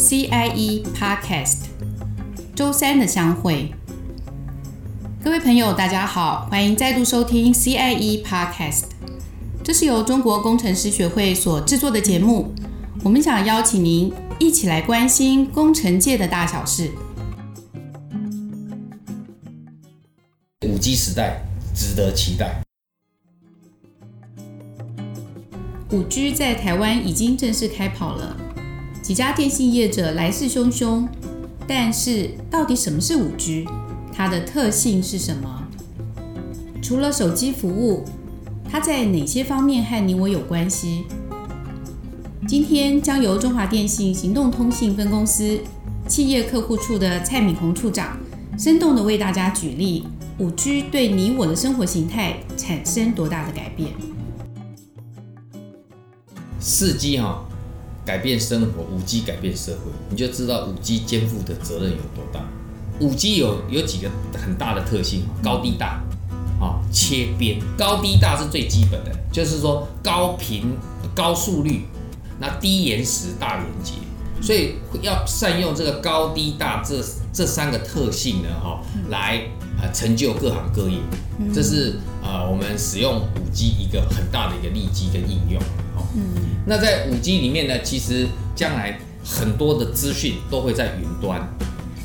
CIE Podcast，周三的相会。各位朋友，大家好，欢迎再度收听 CIE Podcast。这是由中国工程师学会所制作的节目，我们想邀请您一起来关心工程界的大小事。五 G 时代值得期待。五 G 在台湾已经正式开跑了，几家电信业者来势汹汹。但是，到底什么是五 G？它的特性是什么？除了手机服务，它在哪些方面和你我有关系？今天将由中华电信行动通信分公司企业客户处的蔡敏红处长，生动地为大家举例五 G 对你我的生活形态产生多大的改变。四 G 哈改变生活，五 G 改变社会，你就知道五 G 肩负的责任有多大。五 G 有有几个很大的特性，高低大，啊切边，高低大是最基本的，就是说高频高速率，那低延时大连接，所以要善用这个高低大这这三个特性呢，哈，来呃成就各行各业，这是呃我们使用五 G 一个很大的一个利基跟应用。嗯，那在五 G 里面呢，其实将来很多的资讯都会在云端。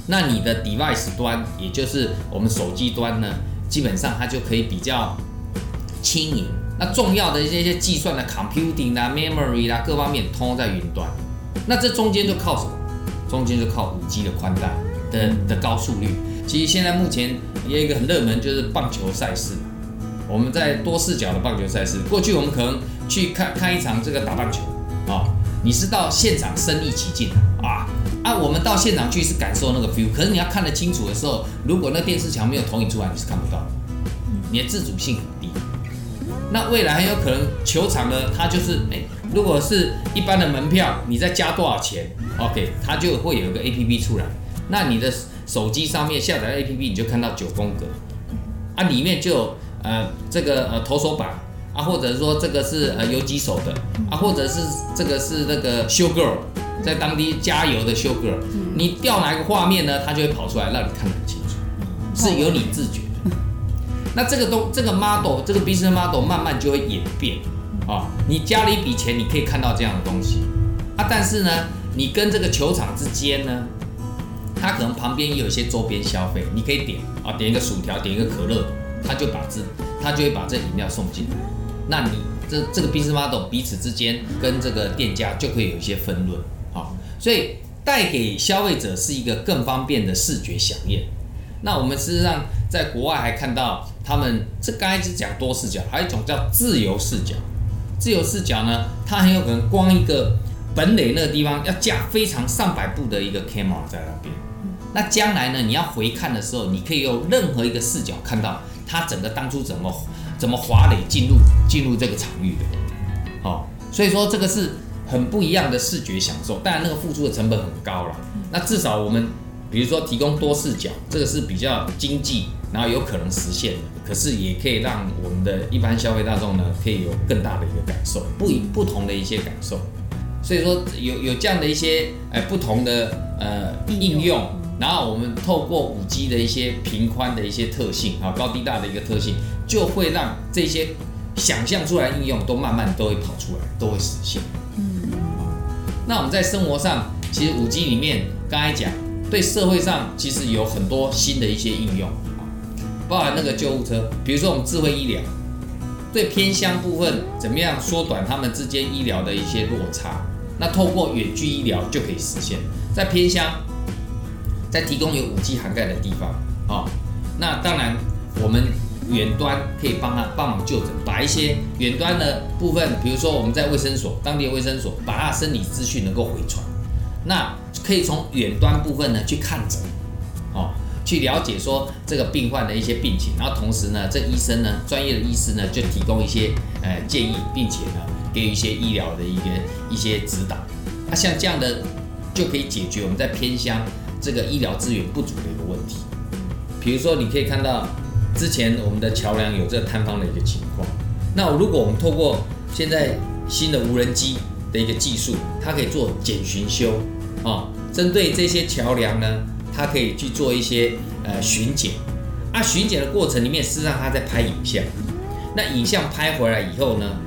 那你的 device 端，也就是我们手机端呢，基本上它就可以比较轻盈。那重要的一些些计算的 computing 啦、memory 啦，各方面通通在云端。那这中间就靠什么？中间就靠五 G 的宽带的的高速率。其实现在目前也有一个很热门，就是棒球赛事。我们在多视角的棒球赛事，过去我们可能。去看看一场这个打棒球啊，你是到现场身临其境啊啊！我们到现场去是感受那个 feel，可是你要看得清楚的时候，如果那电视墙没有投影出来，你是看不到，你的自主性很低。那未来很有可能球场呢，它就是哎，如果是一般的门票，你再加多少钱，OK，它就会有一个 APP 出来。那你的手机上面下载 APP，你就看到九宫格啊，里面就有呃这个呃投手板。啊，或者说这个是呃有几手的啊，或者是这个是那个 show girl，在当地加油的 show girl，你调哪一个画面呢？它就会跑出来让你看得很清楚，是由你自觉的。那这个东这个 model 这个 business model 慢慢就会演变啊，你加了一笔钱，你可以看到这样的东西啊，但是呢，你跟这个球场之间呢，它可能旁边也有一些周边消费，你可以点啊，点一个薯条，点一个可乐，他就把这他就会把这饮料送进来。那你这这个 business model 彼此之间跟这个店家就可以有一些分论，好，所以带给消费者是一个更方便的视觉饗宴。那我们事实上在国外还看到他们这刚才是讲多视角，还有一种叫自由视角。自由视角呢，它很有可能光一个本垒那个地方要架非常上百部的一个 camera 在那边。那将来呢，你要回看的时候，你可以用任何一个视角看到它整个当初怎么。怎么滑垒进入进入这个场域的？好，所以说这个是很不一样的视觉享受，当然那个付出的成本很高了。那至少我们比如说提供多视角，这个是比较经济，然后有可能实现的，可是也可以让我们的一般消费大众呢，可以有更大的一个感受，不以不同的一些感受。所以说有有这样的一些呃不同的呃应用。然后我们透过五 G 的一些频宽的一些特性啊，高低大的一个特性，就会让这些想象出来的应用都慢慢都会跑出来，都会实现。嗯，那我们在生活上，其实五 G 里面刚才讲，对社会上其实有很多新的一些应用啊，包含那个救护车，比如说我们智慧医疗，对偏乡部分怎么样缩短他们之间医疗的一些落差，那透过远距医疗就可以实现，在偏乡。在提供有五 G 涵盖的地方啊，那当然我们远端可以帮他帮忙就诊，把一些远端的部分，比如说我们在卫生所当地的卫生所，把他的生理资讯能够回传，那可以从远端部分呢去看诊，哦，去了解说这个病患的一些病情，然后同时呢，这医生呢专业的医师呢就提供一些呃建议，并且呢给予一些医疗的一个一些指导，那像这样的就可以解决我们在偏乡。这个医疗资源不足的一个问题，比如说你可以看到之前我们的桥梁有这个坍方的一个情况，那如果我们透过现在新的无人机的一个技术，它可以做简巡修啊，针对这些桥梁呢，它可以去做一些呃巡检。啊，巡检的过程里面，事实上它在拍影像。那影像拍回来以后呢，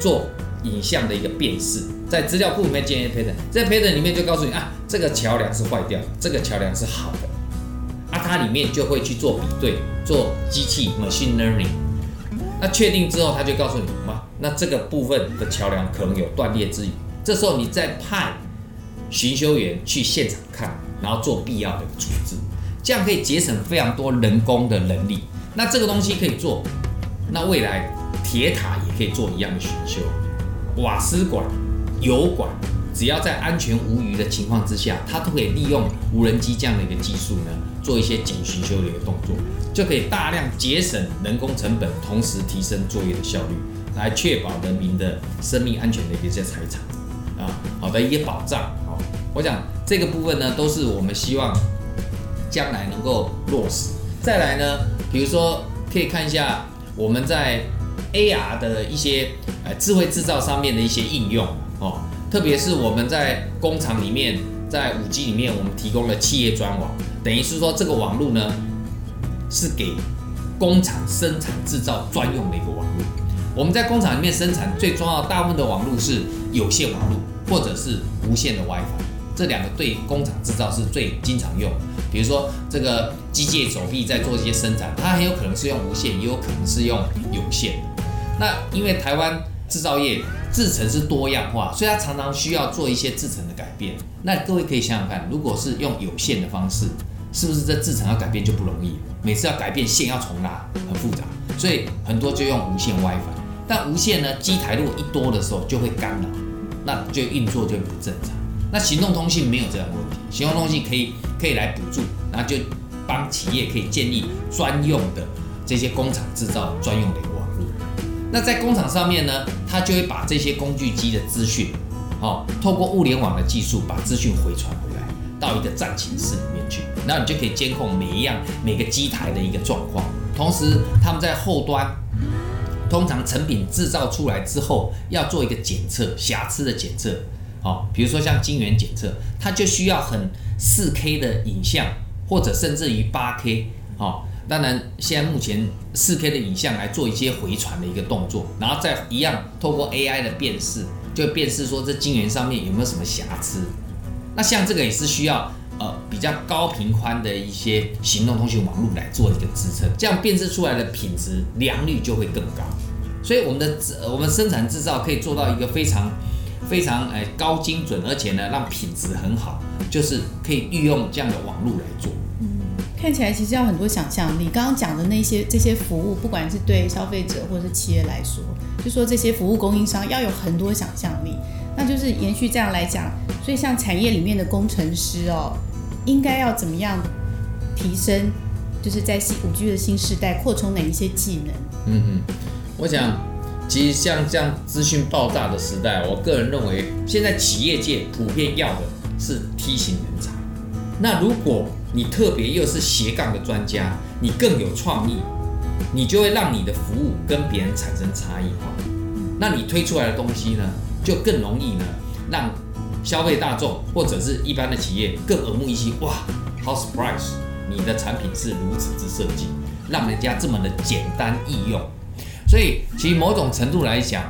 做影像的一个辨识，在资料库里面建一个 pattern，在 pattern 里面就告诉你啊，这个桥梁是坏掉，这个桥梁是好的。它里面就会去做比对，做机器 machine learning。那确定之后，他就告诉你嘛，那这个部分的桥梁可能有断裂之虞。这时候你再派巡修员去现场看，然后做必要的处置，这样可以节省非常多人工的能力。那这个东西可以做，那未来铁塔也可以做一样的巡修，瓦斯管、油管，只要在安全无虞的情况之下，它都可以利用无人机这样的一个技术呢，做一些简巡修的一个动作，就可以大量节省人工成本，同时提升作业的效率，来确保人民的生命安全的一些财产啊，好的一些保障。好，我想这个部分呢，都是我们希望将来能够落实。再来呢，比如说可以看一下我们在 AR 的一些呃智慧制造上面的一些应用哦，特别是我们在工厂里面，在 5G 里面，我们提供了企业专网。等于是说，这个网络呢，是给工厂生产制造专用的一个网络。我们在工厂里面生产最重要的大部分的网络是有线网络，或者是无线的 WiFi。这两个对工厂制造是最经常用。比如说，这个机械手臂在做一些生产，它很有可能是用无线，也有可能是用有线。那因为台湾制造业制程是多样化，所以它常常需要做一些制程的改变。那各位可以想想看，如果是用有线的方式，是不是这制程要改变就不容易？每次要改变线要重拉，很复杂，所以很多就用无线 WiFi。但无线呢，机台如果一多的时候就会干扰，那就运作就不正常。那行动通信没有这样的问题，行动通信可以可以来补助，然后就帮企业可以建立专用的这些工厂制造专用的。那在工厂上面呢，它就会把这些工具机的资讯，哦，透过物联网的技术把资讯回传回来。到一个战情室里面去，然后你就可以监控每一样每个机台的一个状况。同时，他们在后端，通常成品制造出来之后要做一个检测，瑕疵的检测。哦，比如说像晶圆检测，它就需要很 4K 的影像，或者甚至于 8K。哦，当然现在目前 4K 的影像来做一些回传的一个动作，然后再一样透过 AI 的辨识，就辨识说这晶圆上面有没有什么瑕疵。那像这个也是需要呃比较高频宽的一些行动通讯网络来做一个支撑，这样辨识出来的品质良率就会更高。所以我们的我们生产制造可以做到一个非常非常哎高精准，而且呢让品质很好，就是可以运用这样的网络来做。看起来其实要很多想象力。刚刚讲的那些这些服务，不管是对消费者或者是企业来说，就说这些服务供应商要有很多想象力。那就是延续这样来讲，所以像产业里面的工程师哦，应该要怎么样提升？就是在新五 G 的新时代，扩充哪一些技能？嗯嗯，我想，其实像这样资讯爆炸的时代，我个人认为，现在企业界普遍要的是 T 型人才。那如果你特别又是斜杠的专家，你更有创意，你就会让你的服务跟别人产生差异化。那你推出来的东西呢？就更容易呢，让消费大众或者是一般的企业更耳目一新。哇，好 surprise！你的产品是如此之设计，让人家这么的简单易用。所以，其实某种程度来讲，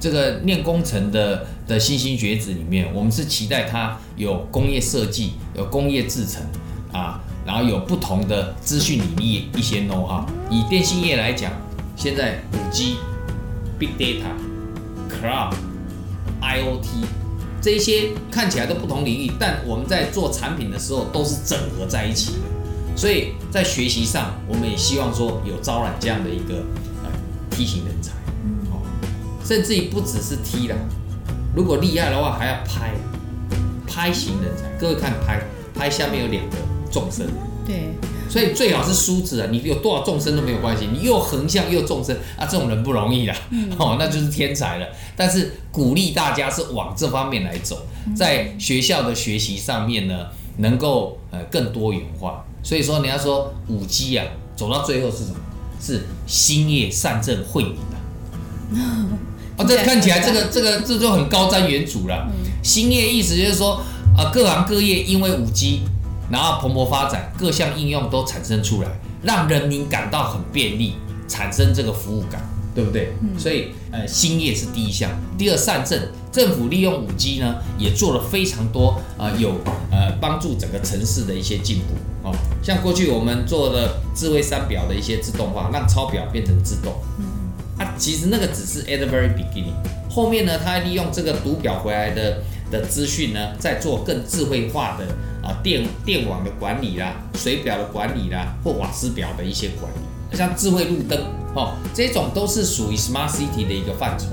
这个念工程的的新兴学子里面，我们是期待它有工业设计、有工业制成啊，然后有不同的资讯领域一些 know how。以电信业来讲，现在五 G、Big Data、Cloud。IOT 这些看起来都不同领域，但我们在做产品的时候都是整合在一起的。所以在学习上，我们也希望说有招揽这样的一个呃 T 型人才，哦，甚至于不只是 T 啦，如果厉害的话还要拍拍型人才。各位看拍拍下面有两个纵深，对。所以最好是梳子啊，你有多少众生都没有关系，你又横向又众生啊，这种人不容易啦，哦，那就是天才了。但是鼓励大家是往这方面来走，在学校的学习上面呢，能够呃更多元化。所以说，你要说五 G 啊，走到最后是什么？是兴业善政惠民啊。哦，这看起来这个这个这就很高瞻远瞩了。兴业意思就是说。啊，各行各业因为五 G，然后蓬勃发展，各项应用都产生出来，让人民感到很便利，产生这个服务感，对不对？嗯、所以呃，兴业是第一项。第二，善政，政府利用五 G 呢，也做了非常多啊、呃，有呃帮助整个城市的一些进步哦。像过去我们做的智慧三表的一些自动化，让抄表变成自动。嗯啊，其实那个只是 at the very beginning，后面呢，它利用这个读表回来的的资讯呢，在做更智慧化的啊电电网的管理啦、水表的管理啦，或瓦斯表的一些管理，像智慧路灯哦，这种都是属于 smart city 的一个范畴。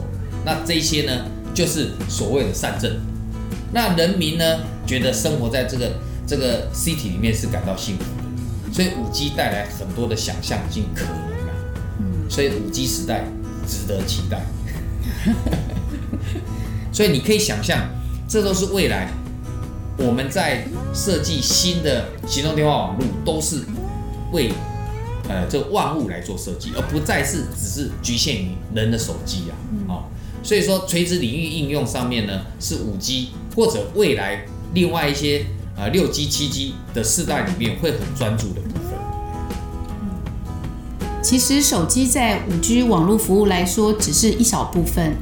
那这些呢，就是所谓的善政。那人民呢，觉得生活在这个这个 city 里面是感到幸福的，所以五 G 带来很多的想象性可能。嗯所以五 G 时代值得期待，所以你可以想象，这都是未来我们在设计新的行动电话网络，都是为呃这万物来做设计，而不再是只是局限于人的手机啊。哦，所以说垂直领域应用上面呢，是五 G 或者未来另外一些呃六 G、七 G 的世代里面会很专注的部分。其实手机在五 G 网络服务来说只是一小部分，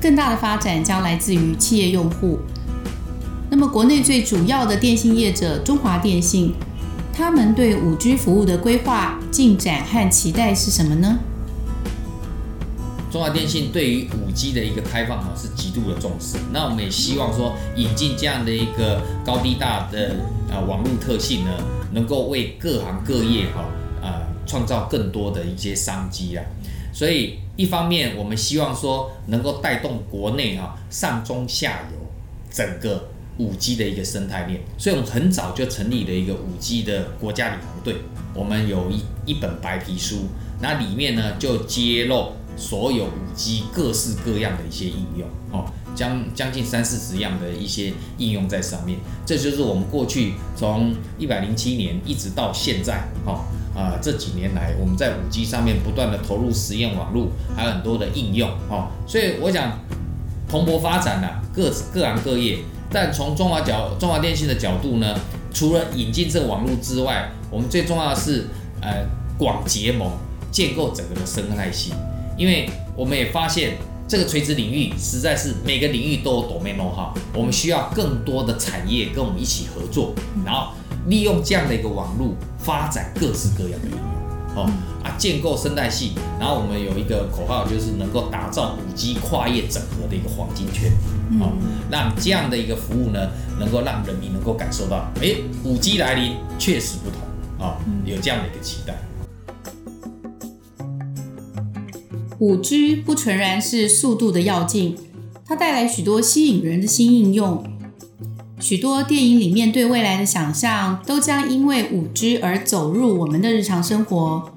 更大的发展将来自于企业用户。那么，国内最主要的电信业者中华电信，他们对 5G 服务的规划进展和期待是什么呢？中华电信对于 5G 的一个开放哈是极度的重视，那我们也希望说引进这样的一个高低大的呃网络特性呢，能够为各行各业哈啊。创造更多的一些商机啊，所以一方面我们希望说能够带动国内哈上中下游整个五 G 的一个生态链，所以我们很早就成立了一个五 G 的国家领航队，我们有一一本白皮书，那里面呢就揭露所有五 G 各式各样的一些应用哦，将将近三四十样的一些应用在上面，这就是我们过去从一百零七年一直到现在哈。啊，这几年来，我们在五 G 上面不断的投入实验网络，还有很多的应用哦，所以我想蓬勃发展了各各行各业。但从中华角中华电信的角度呢，除了引进这个网络之外，我们最重要的是呃广结盟，建构整个的生态系。因为我们也发现这个垂直领域实在是每个领域都有 domain know-how，我们需要更多的产业跟我们一起合作，然后。利用这样的一个网络发展各式各样的应用，哦啊，建构生态系，然后我们有一个口号，就是能够打造五 G 跨业整合的一个黄金圈，哦，让这样的一个服务呢，能够让人民能够感受到，哎，五 G 来临确实不同，啊，有这样的一个期待。五 G 不纯然是速度的要进，它带来许多吸引人的新应用。许多电影里面对未来的想象，都将因为五 G 而走入我们的日常生活。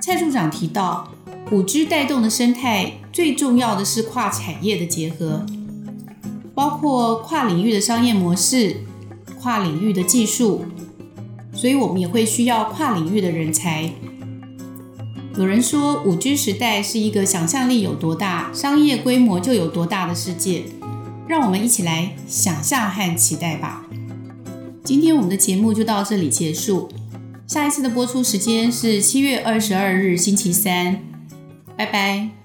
蔡处长提到五 G 带动的生态最重要的是跨产业的结合，包括跨领域的商业模式、跨领域的技术，所以我们也会需要跨领域的人才。有人说，5G 时代是一个想象力有多大，商业规模就有多大的世界。让我们一起来想象和期待吧。今天我们的节目就到这里结束，下一次的播出时间是七月二十二日星期三，拜拜。